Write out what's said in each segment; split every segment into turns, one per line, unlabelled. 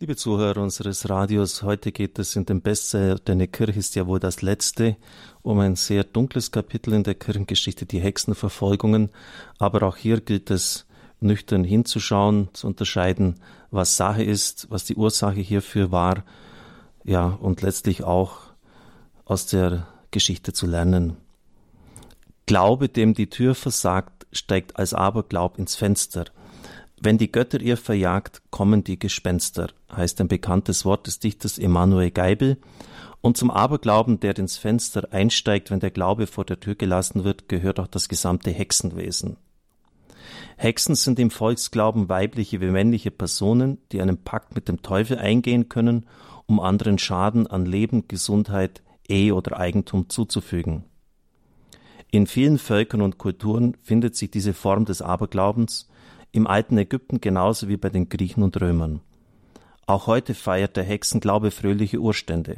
Liebe Zuhörer unseres Radios, heute geht es in dem Bestseller Deine Kirche ist ja wohl das letzte um ein sehr dunkles Kapitel in der Kirchengeschichte, die Hexenverfolgungen. Aber auch hier gilt es nüchtern hinzuschauen, zu unterscheiden, was Sache ist, was die Ursache hierfür war, ja, und letztlich auch aus der Geschichte zu lernen. Glaube, dem die Tür versagt, steigt als Aberglaub ins Fenster. Wenn die Götter ihr verjagt, kommen die Gespenster, heißt ein bekanntes Wort des Dichters Emanuel Geibel. Und zum Aberglauben, der ins Fenster einsteigt, wenn der Glaube vor der Tür gelassen wird, gehört auch das gesamte Hexenwesen. Hexen sind im Volksglauben weibliche wie männliche Personen, die einen Pakt mit dem Teufel eingehen können, um anderen Schaden an Leben, Gesundheit, Ehe oder Eigentum zuzufügen. In vielen Völkern und Kulturen findet sich diese Form des Aberglaubens, im alten Ägypten genauso wie bei den Griechen und Römern. Auch heute feiert der Hexenglaube fröhliche Urstände.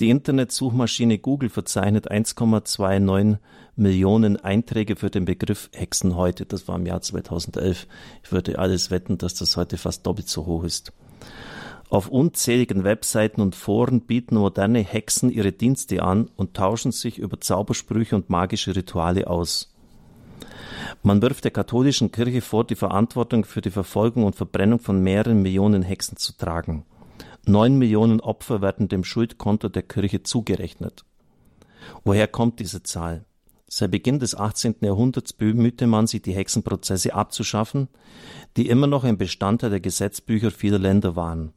Die Internetsuchmaschine Google verzeichnet 1,29 Millionen Einträge für den Begriff Hexen heute. Das war im Jahr 2011. Ich würde alles wetten, dass das heute fast doppelt so hoch ist. Auf unzähligen Webseiten und Foren bieten moderne Hexen ihre Dienste an und tauschen sich über Zaubersprüche und magische Rituale aus. Man wirft der katholischen Kirche vor, die Verantwortung für die Verfolgung und Verbrennung von mehreren Millionen Hexen zu tragen. Neun Millionen Opfer werden dem Schuldkonto der Kirche zugerechnet. Woher kommt diese Zahl? Seit Beginn des 18. Jahrhunderts bemühte man sich, die Hexenprozesse abzuschaffen, die immer noch ein Bestandteil der Gesetzbücher vieler Länder waren.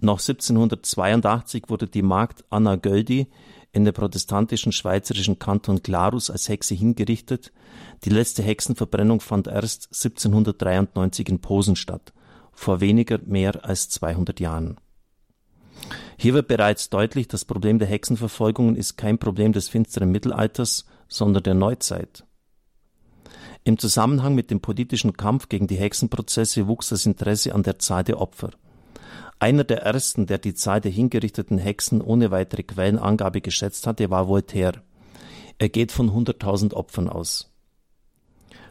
Noch 1782 wurde die Magd Anna Göldi in der protestantischen schweizerischen Kanton Glarus als Hexe hingerichtet. Die letzte Hexenverbrennung fand erst 1793 in Posen statt, vor weniger mehr als 200 Jahren. Hier wird bereits deutlich, das Problem der Hexenverfolgungen ist kein Problem des finsteren Mittelalters, sondern der Neuzeit. Im Zusammenhang mit dem politischen Kampf gegen die Hexenprozesse wuchs das Interesse an der Zahl der Opfer. Einer der ersten, der die Zahl der hingerichteten Hexen ohne weitere Quellenangabe geschätzt hatte, war Voltaire. Er geht von 100.000 Opfern aus.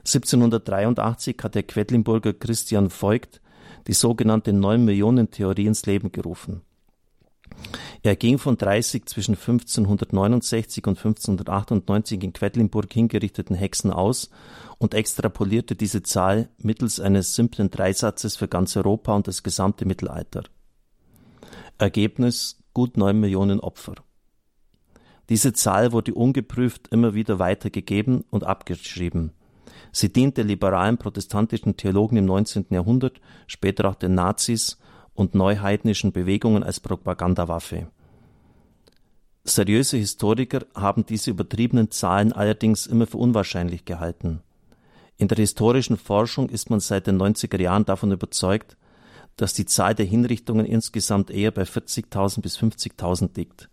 1783 hat der Quedlinburger Christian Voigt die sogenannte Neun-Millionen-Theorie ins Leben gerufen. Er ging von 30 zwischen 1569 und 1598 in Quedlinburg hingerichteten Hexen aus und extrapolierte diese Zahl mittels eines simplen Dreisatzes für ganz Europa und das gesamte Mittelalter. Ergebnis gut neun Millionen Opfer. Diese Zahl wurde ungeprüft immer wieder weitergegeben und abgeschrieben. Sie diente liberalen protestantischen Theologen im 19. Jahrhundert, später auch den Nazis und neuheidnischen Bewegungen als Propagandawaffe. Seriöse Historiker haben diese übertriebenen Zahlen allerdings immer für unwahrscheinlich gehalten. In der historischen Forschung ist man seit den 90er Jahren davon überzeugt, dass die Zahl der Hinrichtungen insgesamt eher bei 40.000 bis 50.000 liegt.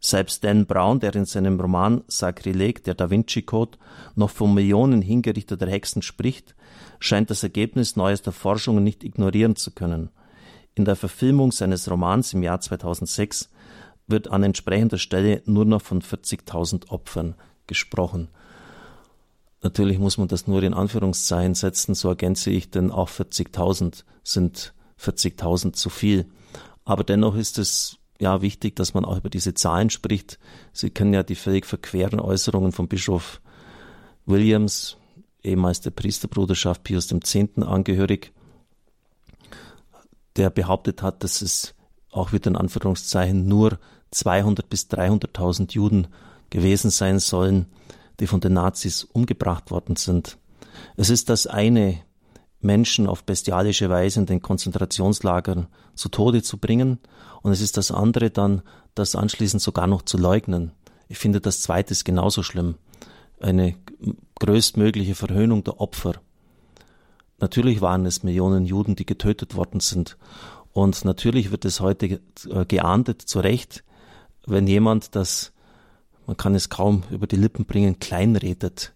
Selbst Dan Brown, der in seinem Roman Sakrileg, der Da Vinci Code, noch von Millionen hingerichteter Hexen spricht, scheint das Ergebnis neuester Forschungen nicht ignorieren zu können. In der Verfilmung seines Romans im Jahr 2006 wird an entsprechender Stelle nur noch von 40.000 Opfern gesprochen. Natürlich muss man das nur in Anführungszeichen setzen, so ergänze ich, denn auch 40.000 sind 40.000 zu viel. Aber dennoch ist es ja wichtig, dass man auch über diese Zahlen spricht. Sie kennen ja die völlig verqueren Äußerungen von Bischof Williams, ehemals der Priesterbruderschaft Pius X. angehörig, der behauptet hat, dass es auch wieder in Anführungszeichen nur 200 bis 300.000 Juden gewesen sein sollen, die von den Nazis umgebracht worden sind. Es ist das eine Menschen auf bestialische Weise in den Konzentrationslagern zu Tode zu bringen. Und es ist das andere dann, das anschließend sogar noch zu leugnen. Ich finde, das zweite genauso schlimm. Eine größtmögliche Verhöhnung der Opfer. Natürlich waren es Millionen Juden, die getötet worden sind. Und natürlich wird es heute äh, geahndet, zu Recht, wenn jemand das, man kann es kaum über die Lippen bringen, kleinredet.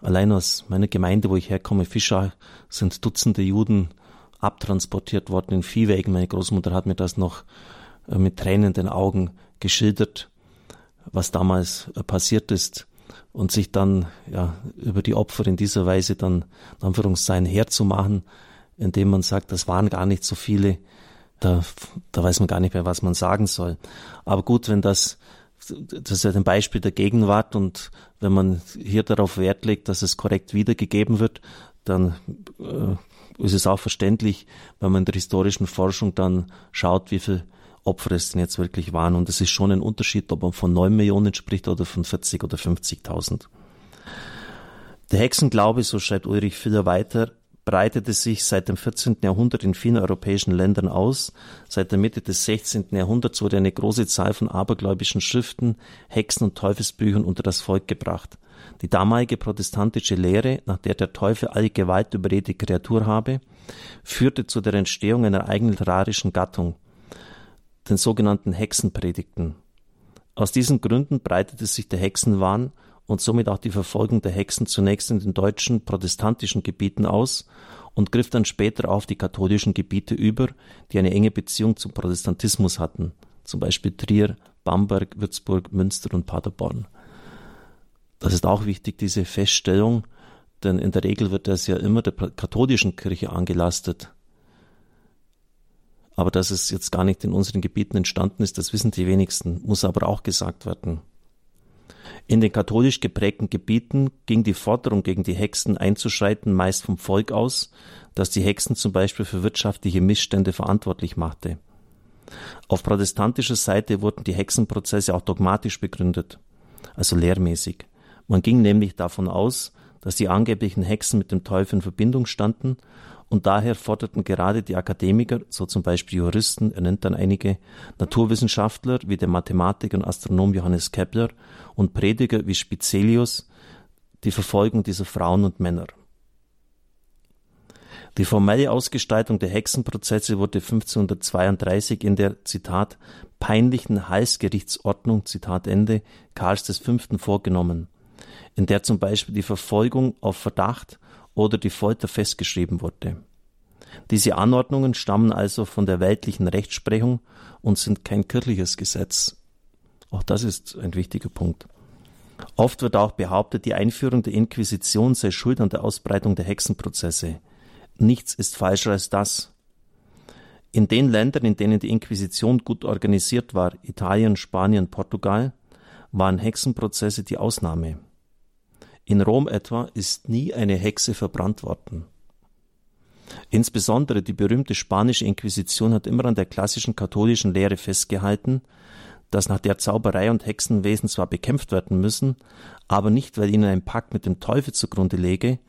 Allein aus meiner Gemeinde, wo ich herkomme, Fischach, sind Dutzende Juden abtransportiert worden in Viehwägen. Meine Großmutter hat mir das noch äh, mit Tränen in den Augen geschildert, was damals äh, passiert ist und sich dann ja über die Opfer in dieser Weise dann in Anführungszeichen herzumachen, indem man sagt, das waren gar nicht so viele, da, da weiß man gar nicht mehr, was man sagen soll. Aber gut, wenn das, das ist ja ein Beispiel der Gegenwart und wenn man hier darauf Wert legt, dass es korrekt wiedergegeben wird, dann äh, ist es auch verständlich, wenn man in der historischen Forschung dann schaut, wie viel Opfer es denn jetzt wirklich waren. Und es ist schon ein Unterschied, ob man von neun Millionen spricht oder von 40 oder 50.000. Der Hexenglaube, so schreibt Ulrich Filler weiter, breitete sich seit dem 14. Jahrhundert in vielen europäischen Ländern aus. Seit der Mitte des 16. Jahrhunderts wurde eine große Zahl von abergläubischen Schriften, Hexen und Teufelsbüchern unter das Volk gebracht. Die damalige protestantische Lehre, nach der der Teufel alle Gewalt über jede Kreatur habe, führte zu der Entstehung einer eigenen literarischen Gattung, den sogenannten Hexenpredigten. Aus diesen Gründen breitete sich der Hexenwahn und somit auch die Verfolgung der Hexen zunächst in den deutschen protestantischen Gebieten aus und griff dann später auf die katholischen Gebiete über, die eine enge Beziehung zum Protestantismus hatten, zum Beispiel Trier, Bamberg, Würzburg, Münster und Paderborn. Das ist auch wichtig, diese Feststellung, denn in der Regel wird das ja immer der katholischen Kirche angelastet. Aber dass es jetzt gar nicht in unseren Gebieten entstanden ist, das wissen die wenigsten, muss aber auch gesagt werden. In den katholisch geprägten Gebieten ging die Forderung gegen die Hexen einzuschreiten meist vom Volk aus, das die Hexen zum Beispiel für wirtschaftliche Missstände verantwortlich machte. Auf protestantischer Seite wurden die Hexenprozesse auch dogmatisch begründet, also lehrmäßig. Man ging nämlich davon aus, dass die angeblichen Hexen mit dem Teufel in Verbindung standen und daher forderten gerade die Akademiker, so zum Beispiel Juristen, er nennt dann einige, Naturwissenschaftler wie der Mathematiker und Astronom Johannes Kepler und Prediger wie Spizelius die Verfolgung dieser Frauen und Männer. Die formelle Ausgestaltung der Hexenprozesse wurde 1532 in der, Zitat, peinlichen Heilsgerichtsordnung, Zitat Ende, Karls V. vorgenommen, in der zum Beispiel die Verfolgung auf Verdacht oder die Folter festgeschrieben wurde. Diese Anordnungen stammen also von der weltlichen Rechtsprechung und sind kein kirchliches Gesetz. Auch das ist ein wichtiger Punkt. Oft wird auch behauptet, die Einführung der Inquisition sei schuld an der Ausbreitung der Hexenprozesse. Nichts ist falscher als das. In den Ländern, in denen die Inquisition gut organisiert war, Italien, Spanien, Portugal, waren Hexenprozesse die Ausnahme. In Rom etwa ist nie eine Hexe verbrannt worden. Insbesondere die berühmte spanische Inquisition hat immer an der klassischen katholischen Lehre festgehalten, dass nach der Zauberei und Hexenwesen zwar bekämpft werden müssen, aber nicht, weil ihnen ein Pakt mit dem Teufel zugrunde lege,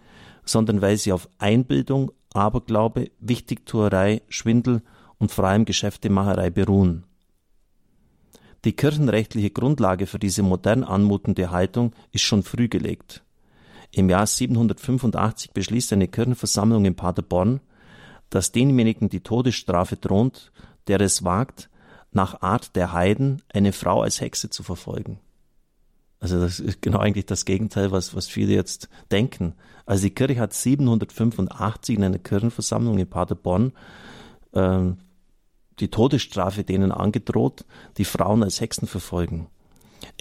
sondern weil sie auf Einbildung, Aberglaube, Wichtigtuerei, Schwindel und vor allem Geschäftemacherei beruhen. Die kirchenrechtliche Grundlage für diese modern anmutende Haltung ist schon früh gelegt. Im Jahr 785 beschließt eine Kirchenversammlung in Paderborn, dass demjenigen die Todesstrafe droht, der es wagt, nach Art der Heiden eine Frau als Hexe zu verfolgen. Also das ist genau eigentlich das Gegenteil, was, was viele jetzt denken. Also die Kirche hat 785 in einer Kirchenversammlung in Paderborn äh, die Todesstrafe denen angedroht, die Frauen als Hexen verfolgen.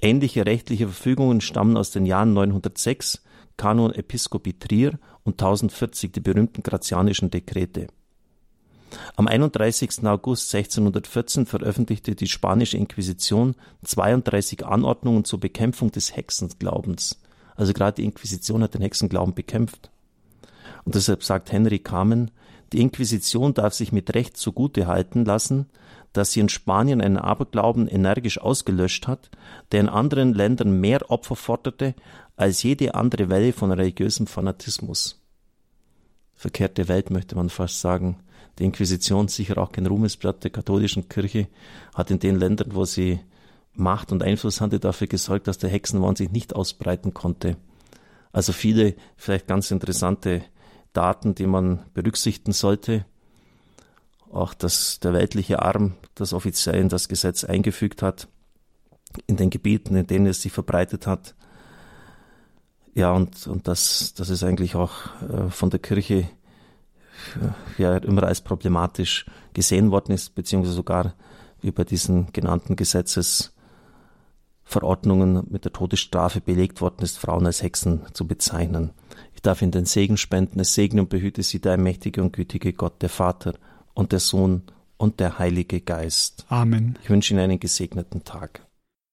Ähnliche rechtliche Verfügungen stammen aus den Jahren 906 Kanon Episcopi Trier und 1040 die berühmten grazianischen Dekrete. Am 31. August 1614 veröffentlichte die spanische Inquisition 32 Anordnungen zur Bekämpfung des Hexenglaubens. Also gerade die Inquisition hat den Hexenglauben bekämpft. Und deshalb sagt Henry Kamen, die Inquisition darf sich mit Recht zugute halten lassen, dass sie in Spanien einen Aberglauben energisch ausgelöscht hat, der in anderen Ländern mehr Opfer forderte als jede andere Welle von religiösem Fanatismus. Verkehrte Welt möchte man fast sagen. Die Inquisition, sicher auch kein Ruhmesblatt der katholischen Kirche, hat in den Ländern, wo sie Macht und Einfluss hatte, dafür gesorgt, dass der Hexenwahn sich nicht ausbreiten konnte. Also viele vielleicht ganz interessante Daten, die man berücksichtigen sollte. Auch dass der weltliche Arm das offiziell in das Gesetz eingefügt hat, in den Gebieten, in denen es sich verbreitet hat. Ja, und, und das, das ist eigentlich auch äh, von der Kirche äh, ja immer als problematisch gesehen worden ist, beziehungsweise sogar wie bei diesen genannten Gesetzesverordnungen mit der Todesstrafe belegt worden ist, Frauen als Hexen zu bezeichnen. Ich darf Ihnen den Segen spenden. Es segne und behüte Sie der mächtige und gütige Gott, der Vater und der Sohn und der Heilige Geist.
Amen.
Ich wünsche Ihnen einen gesegneten Tag.